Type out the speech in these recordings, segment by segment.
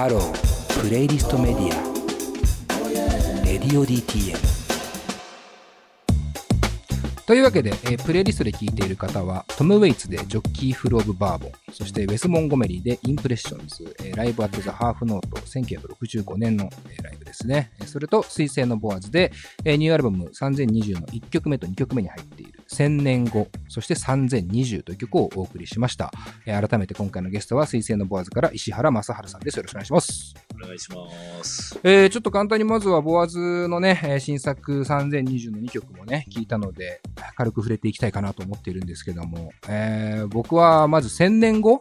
ハロープレイリストメディアレディオ DTM というわけで、えープレイリストで聴いている方は、トム・ウェイツでジョッキー・フル・オブ・バーボン、そしてウェス・モンゴメリーでインプレッションズ、えーライブ・アット・ザ・ハーフ・ノート、1965年の、えーライブですね。それと、 SuiseiNoboAz で、えーニューアルバム3020の1曲目と2曲目に入っている1000年後、そして3020という曲をお送りしました。えー改めて今回のゲストは水星のボアーズから石原正治さんです。よろしくお願いします。お願いします。えーちょっと簡単にまずはボアーズのね、えー新作3020の2曲もね、聞いたので、軽く触れていきたいかなと思っているんですけども、えー僕はまず1000年後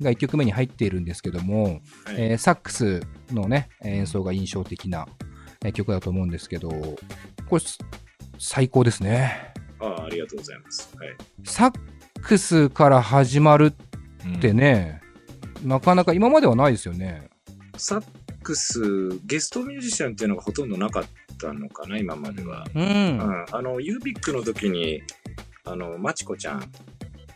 が1曲目に入っているんですけども、はいえーサックスのね、演奏が印象的な、えー曲だと思うんですけど、これ、す最高ですね。ああありがとうございます。はい。サックスから始まるってね、なかなか今まではないですよね。サックス、ゲストミュージシャンっていうのがほとんどなかったのかな、今までは。うん。うん。あの、ユービックの時に、あの、マチコちゃん、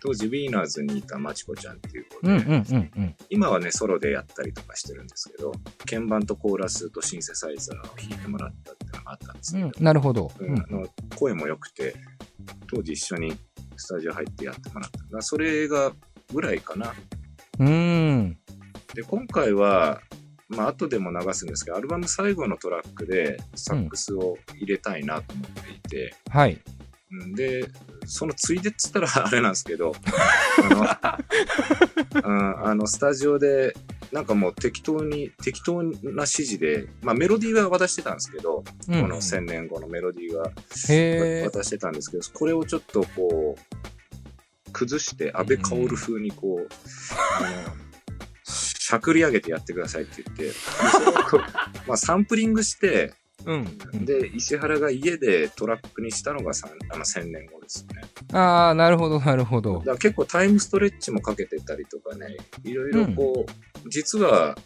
当時ウィーナーズにいたマチコちゃんっていう子で、うんうんうんうん。今はね、ソロでやったりとかしてるんですけど、鍵盤とコーラスとシンセサイザーを弾いてもらったっていうのがあったんですけど、うん、なるほど。うんあの声も良くて、当時一緒にスタジオ入ってやってもらった。だからそれがぐらいかな。うん。うん。で、今回は、まあ、後でも流すんですけど、アルバム最後のトラックでサックスを入れたいなと思っていて、はい。うんで、そのついでっつったら あれなんですけど、あの、うんあのスタジオで、なんかもう適当に、適当な指示で、まあメロディーは渡してたんですけど、うんこの1000年後のメロディーは。渡してたんですけど、これをちょっとこう、崩して、安倍薫風にこう、あの、しゃくり上げてやってくださいって言って、まあサンプリングして、うん。で、石原が家でトラックにしたのがさんあの1000年後ですね。ああ、なるほど、なるほどだ。から結構タイムストレッチもかけてたりとかね、いろいろこう、実は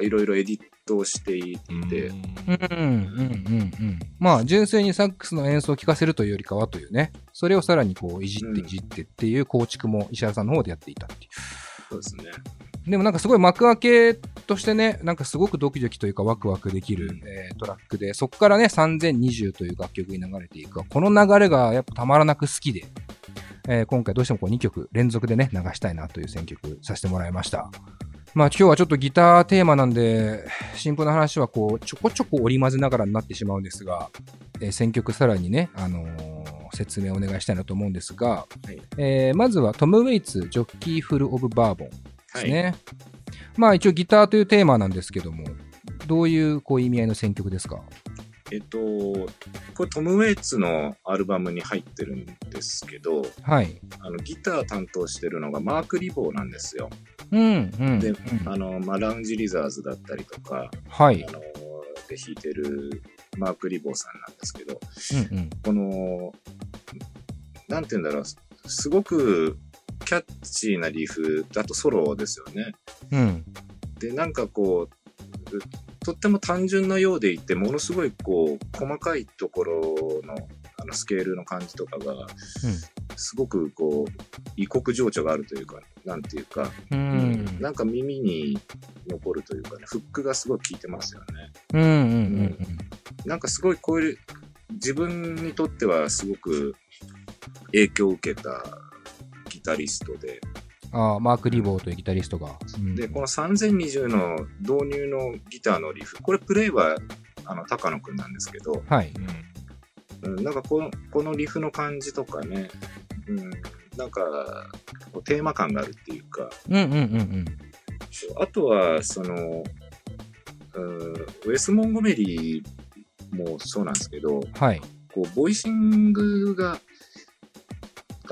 いろいろエディットをしていて、うん、うん、うん、うん。まあ、純粋にサックスの演奏を聴かせるというよりかはというね、それをさらにこう、いじってうんいじってっていう構築も石原さんの方でやっていたっていそうですね。う。でもなんかすごい幕開けとしてね、なんかすごくドキドキというかワクワクできる、えートラックで、そこからね、3020という楽曲に流れていく。この流れがやっぱたまらなく好きで、えー今回どうしてもこう2曲連続でね、流したいなという選曲させてもらいました。まあ今日はちょっとギターテーマなんで、シンプルな話はこう、ちょこちょこ織り交ぜながらになってしまうんですが、えー選曲さらにね、あのー説明をお願いしたいなと思うんですが、はいえーまずはトム・ウェイツ、ジョッキー・フル・オブ・バーボンですはい。ね。まあ一応ギターというテーマなんですけども、どういうこう意味合いの選曲ですか？えっと、これトム・ウェイツのアルバムに入ってるんですけど、はい。あのギター担当してるのがマーク・リボーなんですよ。うん、うん。でうんあの、まあ、ラウンジ・リザーズだったりとか、はいあ。の、で弾いてるマーク・リボーさんなんですけど、うん、うん。この、なんて言うんだろう、すごくキャッチーなリフだとソロですよね。うん。で、なんかこう、とっても単純なようでいて、ものすごいこう、細かいところの、あの、スケールの感じとかが、すごくこう、異国情緒があるというか、なんていうか、うん。なんか耳に残るというかね、フックがすごい効いてますよね。うん、うん、うん。なんかすごいこういう、自分にとってはすごく影響を受けたギタリストで、ああ、マーク・リボーというギタリストが。うん。で、この3020の導入のギターのリフ、これプレイは、あの、高野くんなんですけど、はい。うん、なんかこの、このリフの感じとかね、うん、なんか、こうテーマ感があるっていうか、うん、うん、うん、うん。あとは、その、うん、ウェス・モンゴメリーもそうなんですけど、はい。こう、ボイシングが、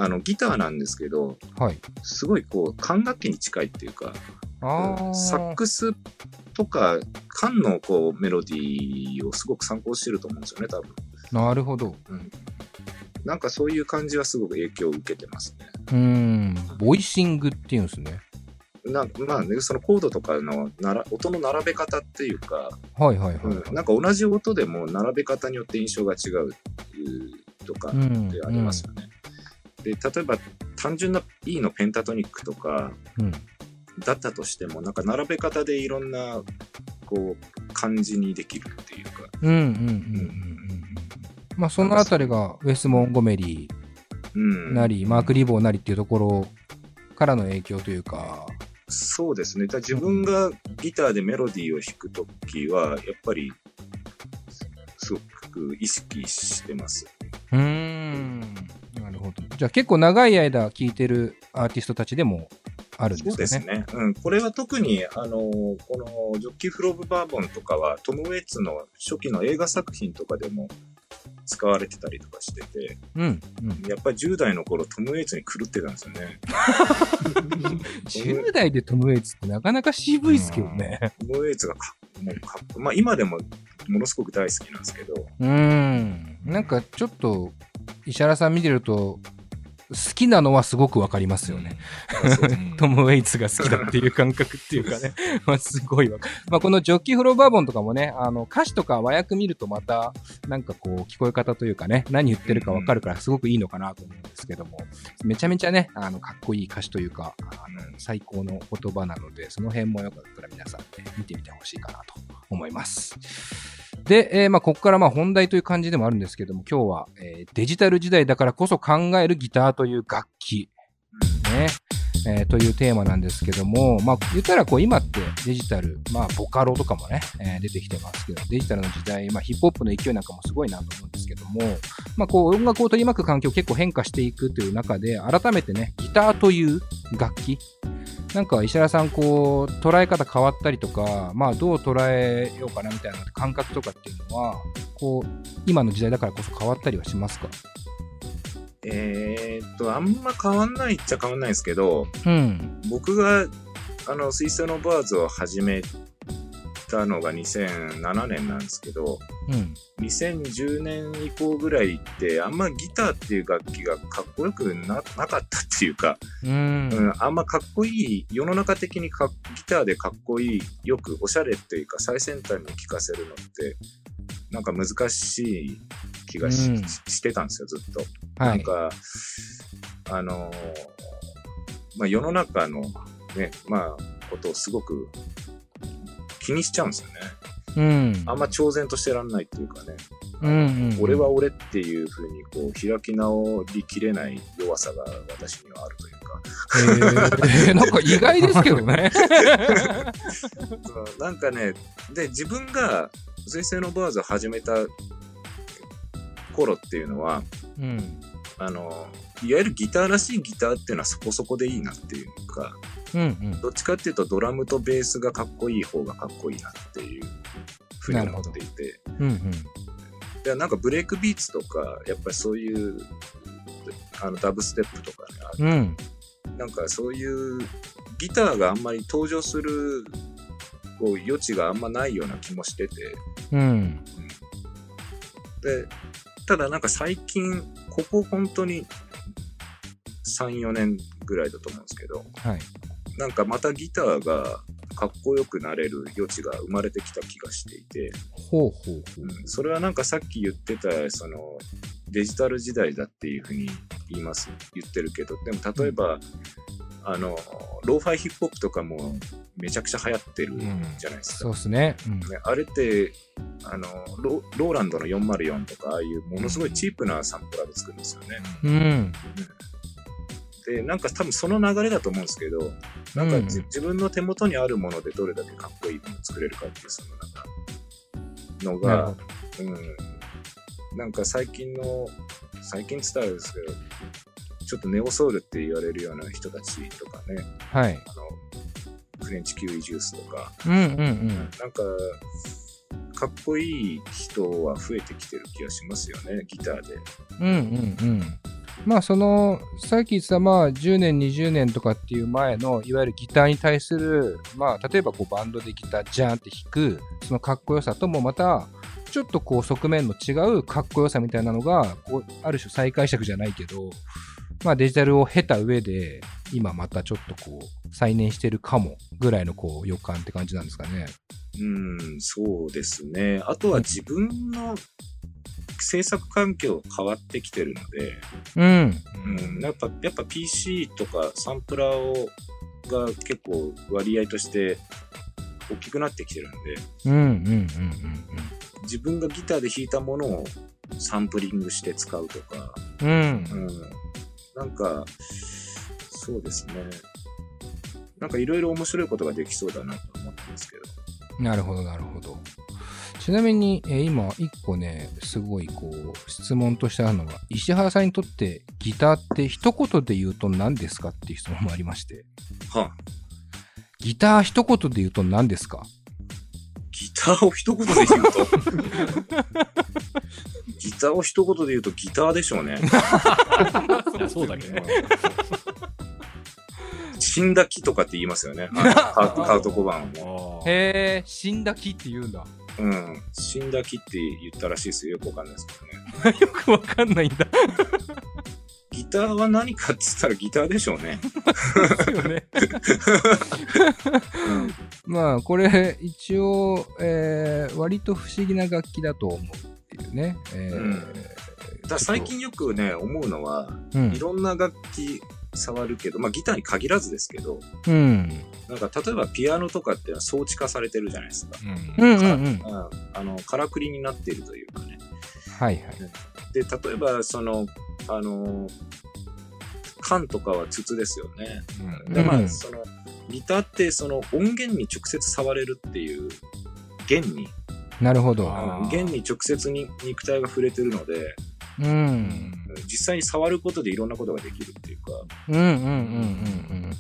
あの、ギターなんですけど、はい。すごいこう、管楽器に近いっていうか。サックスとか、管のこう、メロディーをすごく参考してると思うんですよね、多分。なるほど。なんかそういう感じはすごく影響を受けてますね。うん。ボイシングっていうんですね。なまあね、そのコードとかのなら音の並べ方っていうか、はいはいはい。うん、なんか同じ音でも並べ方によって印象が違うとかってありますよね。で、例えば単純な E のペンタトニックとか、うん。だったとしても、なんか並べ方でいろんな、こう、感じにできるっていうか。うんうんうんうんうんうん。まあそのあたりがウェス・モンゴメリうん。ーなり、マーク・リボーなりっていうところからの影響というか、そうですね。だ自分がギターでメロディーを弾くときは、やっぱり、すごく意識してます。うーん。じゃあ結構長い間聴いてるアーティストたちでもあるんそうですかね。ですね。うん。これは特に、あの、このジョッキー・フロブ・バーボンとかは、トム・ウェイツの初期の映画作品とかでも使われてたりとかしてて、うん。うん。やっぱり10代の頃トム・ウェイツに狂ってたんですよね。10代でトム・ウェイツってなかなか渋いっすけどね。トム・ウェイツがかもうかっこまあ今でもものすごく大好きなんですけど、うーん。なんかちょっと、石原さん見てると、好きなのはすごくわかりますよね。トム・ウェイツが好きだっていう感覚っていうかね。まあ、すごいわかる。まあ、このジョッキー・フローバーボンとかもね、あの、歌詞とか和訳見るとまた、なんかこう、聞こえ方というかね、何言ってるかわかるからすごくいいのかなと思うんですけども、めちゃめちゃね、あの、かっこいい歌詞というか、あの、最高の言葉なので、その辺もよかったら皆さんね、見てみてほしいかなと思います。で、えーまあ、ここからまあ本題という感じでもあるんですけども、今日は、えーデジタル時代だからこそ考えるギターという楽器、ね、えーというテーマなんですけども、まあ、言ったらこう今ってデジタル、まあ、ボカロとかもね、えー出てきてますけど、デジタルの時代、まあ、ヒップホップの勢いなんかもすごいなと思うんですけども、まあ、こう音楽を取り巻く環境結構変化していくという中で、改めてね、ギターという楽器、なんか石原さん、こう、捉え方変わったりとか、まあ、どう捉えようかなみたいな感覚とかっていうのは、こう、今の時代だからこそ変わったりはしますか？えーっと、あんま変わんないっちゃ変わんないですけど、うん。僕が、あの、水星のバーズを始めたのが2007年なんですけど、うん。2010年以降ぐらいって、あんまギターっていう楽器がかっこよくななかったっていうか、うん。うん、あんまかっこいい、世の中的にかギターでかっこいい、よくおしゃれっていうか最先端に聴かせるのって、なんか難しい気がし,、うんしてたんですよ、ずっと。はい。なんか、あのーまあ世の中のね、まあ、ことをすごく気にしちゃうんですよね。うん。あんま超然としてらんないっていうかね。うんうんうん俺は俺っていうふうにこう開き直りきれない弱さが私にはあるというか。えー、なんか意外ですけどね。なんかね、で、自分が水星のバーズを始めた頃っていうのは、うん。あの、いわゆるギターらしいギターっていうのはそこそこでいいなっていうか、うんうん。どっちかっていうとドラムとベースがかっこいい方がかっこいいなっていうふうに思っていて、うんうん。でなんかブレイクビーツとか、やっぱりそういう、あのダブステップとかね、あうん。なんかそういうギターがあんまり登場するこう余地があんまないような気もしてて、うん。で、ただなんか最近、ここ本当に3、4年ぐらいだと思うんですけど、はい。なんかまたギターがかっこよくなれる余地が生まれてきた気がしていて、ほうほうほう。うん、それはなんかさっき言ってた、そのデジタル時代だっていうふうに言います、言ってるけど、でも例えば、あの、ローファイヒップホップとかもめちゃくちゃ流行ってるじゃないですか。そうですね。うん。ね、あれってあのロ、ローランドの404とか、ああいうものすごいチープなサンプラーで作るんですよね。うん。で、なんか多分その流れだと思うんですけど、なんかじ、うん自分の手元にあるものでどれだけかっこいいものを作れるかっていう、そのなんか、のが。うん、なんか最近の、最近っつったらあれですけど、ちょっとネオソウルって言われるような人たちとかね、はい。あの、フレンチキウイジュースとか、うんうんうん。なんか、かっこいい人は増えてきてる気がしますよね、ギターで。うんうんうん。まあその、さっき言ってたまあ10年、20年とかっていう前の、いわゆるギターに対する、まあ例えばこうバンドでギタージャーンって弾く、そのかっこよさともまた、ちょっとこう側面の違うかっこよさみたいなのが、こうある種再解釈じゃないけど、まあデジタルを経た上で、今またちょっとこう、再燃してるかもぐらいのこう予感って感じなんですかね。うん、そうですね。あとは自分の制作環境変わってきてるので、うん。うん、やっぱ、やっぱ PC とかサンプラーをが結構割合として大きくなってきてるんで、自分がギターで弾いたものをサンプリングして使うとか、うんうん。なんか、そうですね。なんかいろいろ面白いことができそうだなと思ってますけど。なるほど、なるほど。ちなみに、えー今、一個ね、すごい、こう、質問としてあるのが、石原さんにとってギターって一言で言うと何ですかっていう質問もありまして、はあ、ギター一言で言うと何ですか？ギターを一言で言うと？ギターを一言で言うとギターでしょうね。そうだけどね。死んだ木とかって言いますよね。あのカウカウト小判をへえ、死んだ木って言うんだ。うん。死んだ木って言ったらしいですよ。よくわかんないですけどね。よくわかんないんだ。ギターは何かって言ったらギターでしょうね。ですよね。うん。まあ、これ、一応、えー割と不思議な楽器だと思うっていうね。えーうんだ最近よくね、思うのは、うんいろんな楽器触るけど、まあギターに限らずですけど、うん。なんか例えばピアノとかって装置化されてるじゃないですか。うんうんうんうん。うんあの、からくりになっているというかね。はいはい。で、例えば、その、あの、缶とかは筒ですよね。で、まあ、うんその、ギターってその音源に直接触れるっていう弦に、なるほど。弦に直接に肉体が触れてるので、うん。実際に触ることでいろんなことができるっていうか、うんうんうんうんうん。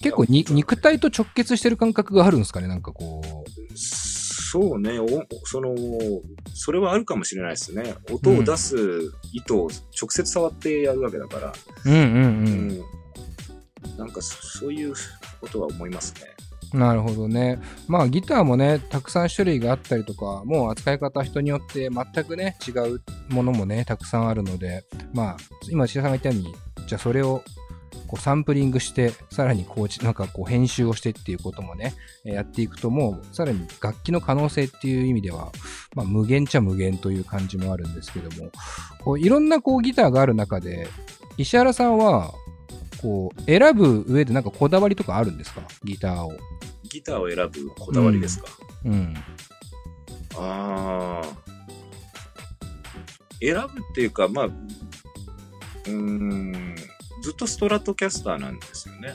結構に肉体と直結してる感覚があるんですかねなんかこう。そうね、おその、それはあるかもしれないですね。音を出す糸を直接触ってやるわけだから、うんうんうんなんかそそういうことは思いますね。なるほどね。まあギターもね、たくさん種類があったりとか、もう扱い方人によって全くね、違うものもね、たくさんあるので、まあ、今、石田さんが言ったように、じゃあそれをこうサンプリングして、さらにこう、なんかこう編集をしてっていうこともね、やっていくともう、さらに楽器の可能性っていう意味では、まあ無限ちゃ無限という感じもあるんですけども、こういろんなこうギターがある中で、石原さんは、こう、選ぶ上でなんかこだわりとかあるんですか？ギターを。ギターを選ぶこだわりですか、うん。ああ。選ぶっていうか、まあ、うーん、ずっとストラトキャスターなんですよね。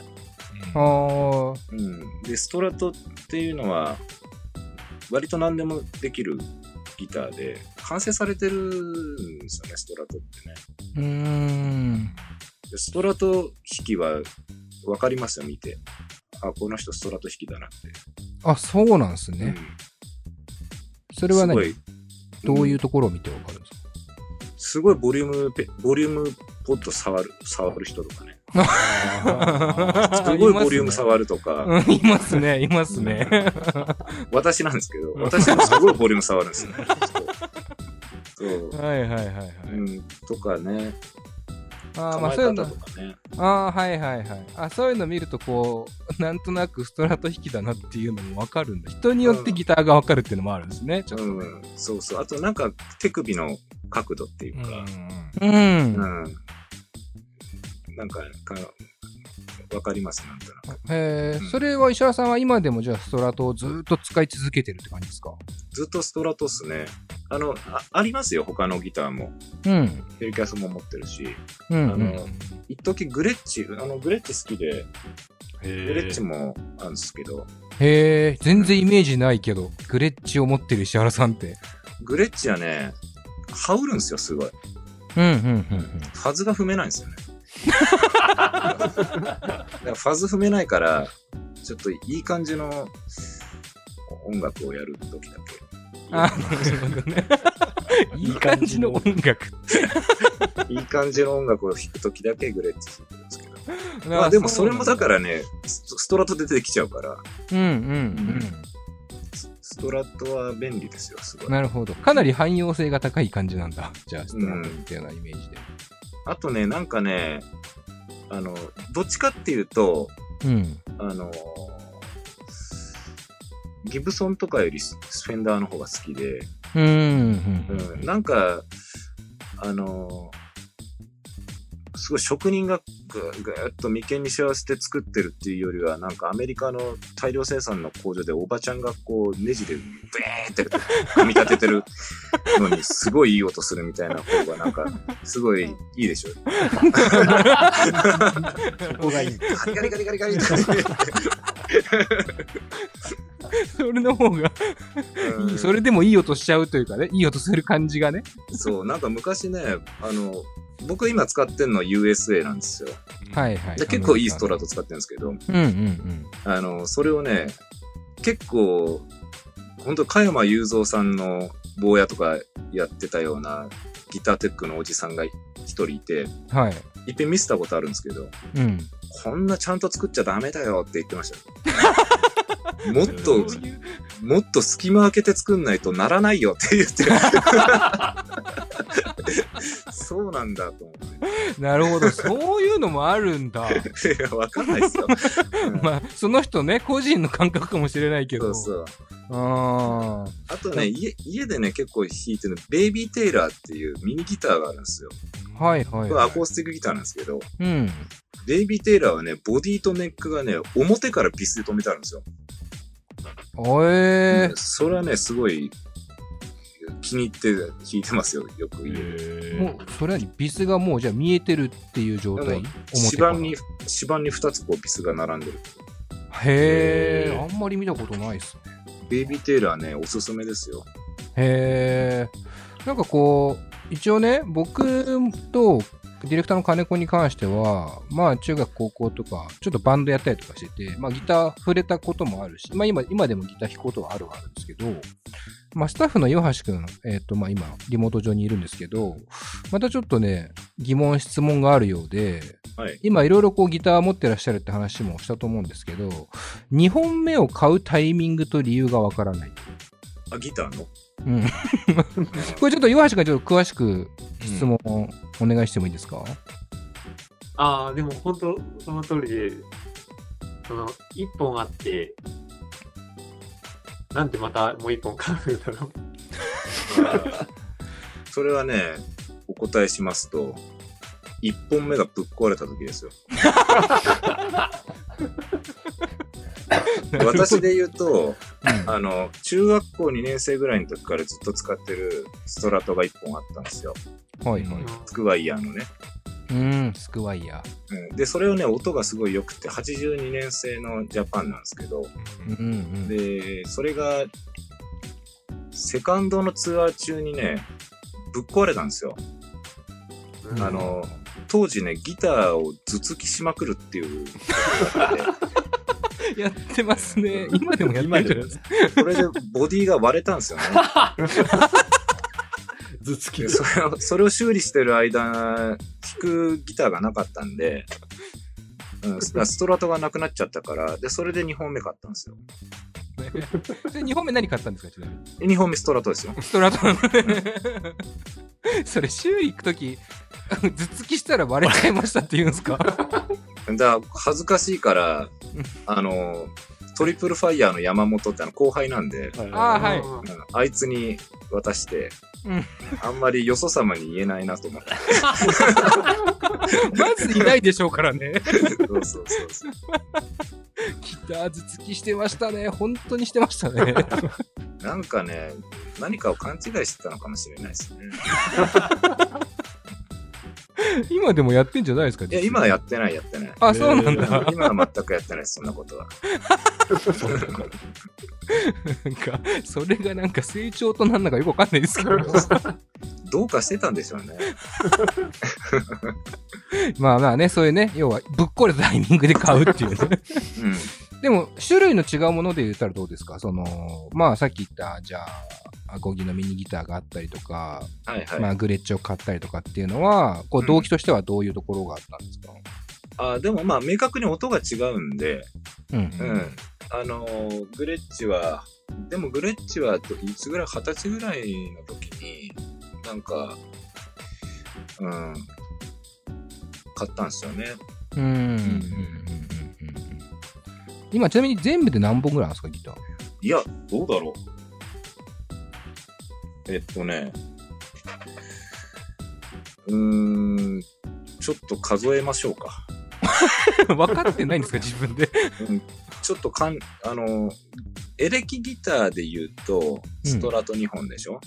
ああ、うん。で、ストラトっていうのは、割と何でもできるギターで、完成されてるんですよね、ストラトってね。うーん。でストラト弾きは分かりますよ、見て。あ、この人ストラト弾きだなって。あ、そうなんですね。それは何？すごいどういうところを見てわかるんですか？すごいボリュームペ、ボリュームポッド触る、触る人とかね。あすごいボリューム触るとか、うんいますね、いますね。私なんですけど、私もすごいボリューム触るんですよ ね。そうはいはいはいはい。うん、とかね、あーまあそういうの方と、かね。ああ、はいはいはい。あそういうの見ると、こう、なんとなくストラト弾きだなっていうのもわかるんだ。人によってギターがわかるっていうのもあるんですね、ちょっと。うん、そうそう。あとなんか手首の角度っていうか、うん。うん。なんか、かわかります、なんとなく。へえ、うんそれは石原さんは今でもじゃあストラトをずっと使い続けてるって感じですか？ずっとストラトっすね。あの、あありますよ、他のギターも。うん。ヘリキャスも持ってるし。うん、うん。あの一時グレッチ、あの、グレッチ好きで、グレッチも。もあるんですけど、へえ、全然イメージないけど、グレッチを持ってる石原さんって。グレッチはね、羽織るんですよ、すごい。うん、うん、うん。ファズが踏めないんですよね。ファズ踏めないから、ちょっといい感じの音楽をやるときだけ。あ、なるほどね。いい感じの音楽。いい感じの音楽を弾くときだけグレッチ弾いてるんですけど。まあでもそれもだからね、スストラトで出てきちゃうから、うんうんストラトは便利ですよ、すごいうん。。なるほど。かなり汎用性が高い感じなんだ。じゃあ、ストラトっていなイメージで。あとね、なんかね、あの、どっちかっていうと、うん。あの、ギブソンとかよりスフェンダーの方が好きで、うん。うん、なんか、あの、すごい職人がぐーぐーっと眉間にしわせて作ってるっていうよりは、なんかアメリカの大量生産の工場でおばちゃんがこうネジでブーって 組み立ててるのにすごいいい音するみたいな方がなんかすごいいいでしょ。ここがいい。ガリガリガリガリガリそれの方が、うんそれでもいい音しちゃうというかね、いい音する感じがね。そう、なんか昔ね、あの、僕今使ってるのは USA なんですよ。はいはい。で結構いいストラト使ってるんですけど、うんうんうん。あの、それをね、結構、本当加山雄三さんの坊やとかやってたようなギターテックのおじさんが一人いて、はい。いっぺん見せたことあるんですけど、うん。こんなちゃんと作っちゃダメだよって言ってました。もっと、もっと隙間開けて作んないとならないよって言って。そうなんだと思っなるほど。そういうのもあるんだ。て。いやわかんないですよ。うんまあ、その人ね、個人の感覚かもしれないけど。そうそう。ああとね、家、家でね、結構弾いてるの、ベイビーテイラーっていうミニギターがあるんですよ。あ。はいはい、これはい。アコースティックギターなんですけど、うん。ベイビーテイラーはね、ボディとネックがね、表からビスで止めてあるんですよ。おえー。それはね、すごい気に入って弾いてますよ、よく家で。もう、それはビスがもうじゃあ見えてるっていう状態？でも表から指板に、指板に2つこうビスが並んでる。へえ、あんまり見たことないっすね。ベイビーテイラーね、おすすめですよ。へえ。なんかこう、一応ね、僕とディレクターの金子に関しては、まあ中学高校とか、ちょっとバンドやったりとかしてて、まあギター触れたこともあるし、まあ今、今でもギター弾くことはあるはあるんですけど、まあスタッフの岩橋くん、えっ、とまあ今、リモート上にいるんですけど、またちょっとね、疑問、質問があるようで、はい。今いろいろこうギター持ってらっしゃるって話もしたと思うんですけど、2本目を買うタイミングと理由がわからない。あ、ギターの？うん。これちょっと岩橋がちょっと詳しく質問をお願いしてもいいですか、ああ、でも本当その通りで、その、一本あって、なんでまたもう一本買うんだろう。それはね、お答えしますと、1本目がぶっ壊れた時ですよ。私で言うと、あの、中学校2年生ぐらいの時からずっと使ってるストラトが1本あったんですよ。はいはい。スクワイヤーのね。うん、スクワイヤうんで、それをね、音がすごい良くて、82年製のジャパンなんですけど、ー。うんうん。で、それが、セカンドのツアー中にね、ぶっ壊れたんですよ。うんあの、当時ね、ギターを頭突きしまくるっていう。やってますね。今でもやってるじゃないですか。それでボディが割れたんですよね。頭突きでそれを、それを修理してる間、弾くギターがなかったんで、うん、スストラトがなくなっちゃったから、で、それで2本目買ったんですよ。それ2本目何買ったんですかちなみに？2本目ストラトですよ。ストラトなので。それ修理行くとき、頭突きしたら割れちゃいましたって言うんですか？だから恥ずかしいから、あの、トリプルファイヤーの山本ってあの後輩なんで、あいあいつに渡して、うんあんまりよそ様に言えないなと思って。まずいないでしょうからね。そうそうそうそう。ギター頭突きしてましたね。本当にしてましたね。なんかね、何かを勘違いしてたのかもしれないですね。今でもやってんじゃないですかいや、今はやってない、やってない。あ、そうなんだ。今は全くやってないです、そんなことは。なんか、それがなんか成長となんだかよくわかんないですけど。どうかしてたんでしょうね。まあまあね、そういうね、要はぶっこれたタイミングで買うっていうね。うん。でも、種類の違うもので言ったらどうですか？その、まあさっき言った、じゃあ、アコギのミニギターがあったりとか、はいはい。まあグレッチを買ったりとかっていうのは、こううん動機としてはどういうところがあったんですか、あでもまあ、明確に音が違うんで、うん、うん。あのーグレッチは、でもグレッチはどいつぐらい、二十歳ぐらいの時に、なんか、うん、買ったんですよね。うん。うん。うん。うん。うん。うん。今、ちなみに全部で何本ぐらいあるんですか、ギター。いや、どうだろう。えっとね、うーん、ちょっと数えましょうか。分かってないんですか、自分で。うんちょっとかん、あの、エレキギターで言うと、ストラト2本でしょ、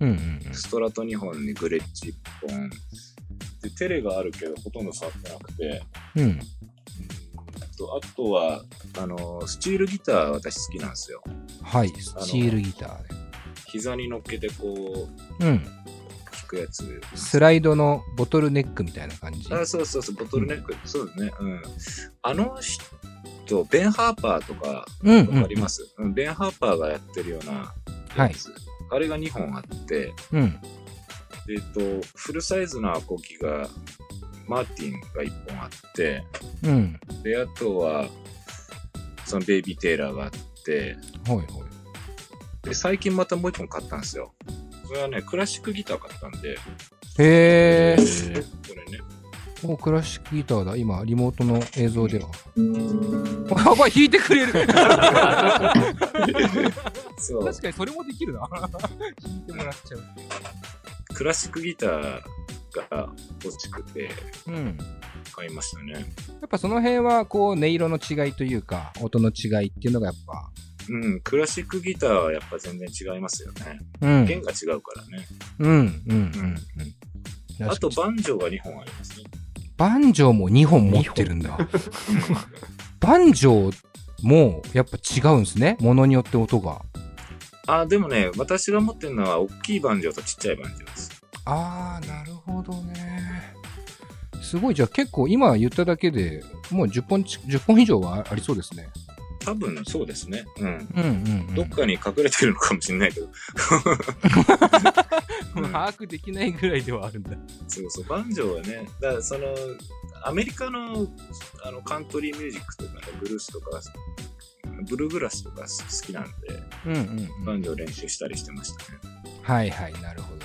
うんうんストラト2本にグレッチ1本。で、テレがあるけど、ほとんど触ってなくて。うん。あとは、あの、スチールギター私好きなんですよ。はい、スチールギターで。膝に乗っけてこう、うん。弾くやつ。スライドのボトルネックみたいな感じ。あ、そうそうそう、ボトルネック。そうですね。うん。あの人、ベン・ハーパーとか、うん、うん。わかります、うん、ベン・ハーパーがやってるようなやつ。あれが2本あって、うん。えっと、フルサイズのアコギが、マーティンが1本あって、うん。で、あとは、そのベイビー・テイラーがあって、はいはい。で、最近またもう1本買ったんですよ。これはね、クラシックギター買ったんで、へー。えこれね。おクラシックギターだ。今、リモートの映像では。やばい、弾いてくれる 確かにそれもできるな。弾いてもらっちゃう。クラシックギターが欲しくてうん。買いましたね。やっぱその辺は、こう、音色の違いというか、音の違いっていうのがやっぱ、うん、クラシックギターはやっぱ全然違いますよね。うん。弦が違うからね。うん、うん、うん。うん、あと、バンジョーが2本ありますね。バンジョーも2本持ってるんだ。バンジョーもやっぱ違うんですね。ものによって音が。あ、でもね、私が持ってるのは大きいバンジョーとちっちゃいバンジョーです。あー、なるほどね。すごい、じゃあ結構今言っただけでもう10本ち、10本以上はありそうですね。多分そうですね。うん。うんうん、うん。どっかに隠れてるのかもしれないけど。うん把握できないぐらいではあるんだ。そうそう、バンジョーはね、だからその、アメリカのあのカントリーミュージックとかね、ブルースとか、ブルーグラスとか好きなんで、うんうん、バンジョー練習したりしてましたね。はいはい、なるほど。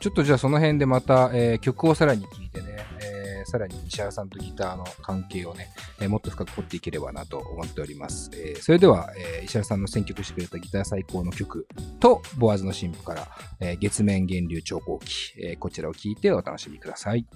ちょっとじゃあその辺でまた、えー曲をさらに聴いてね、えーさらに石原さんとギターの関係をね、えーもっと深く掘っていければなと思っております。えそれでは、え石原さんの選曲してくれたギター最高の曲と、ボアズの新婦から、え月面源流超高期、えこちらを聴いてお楽しみください。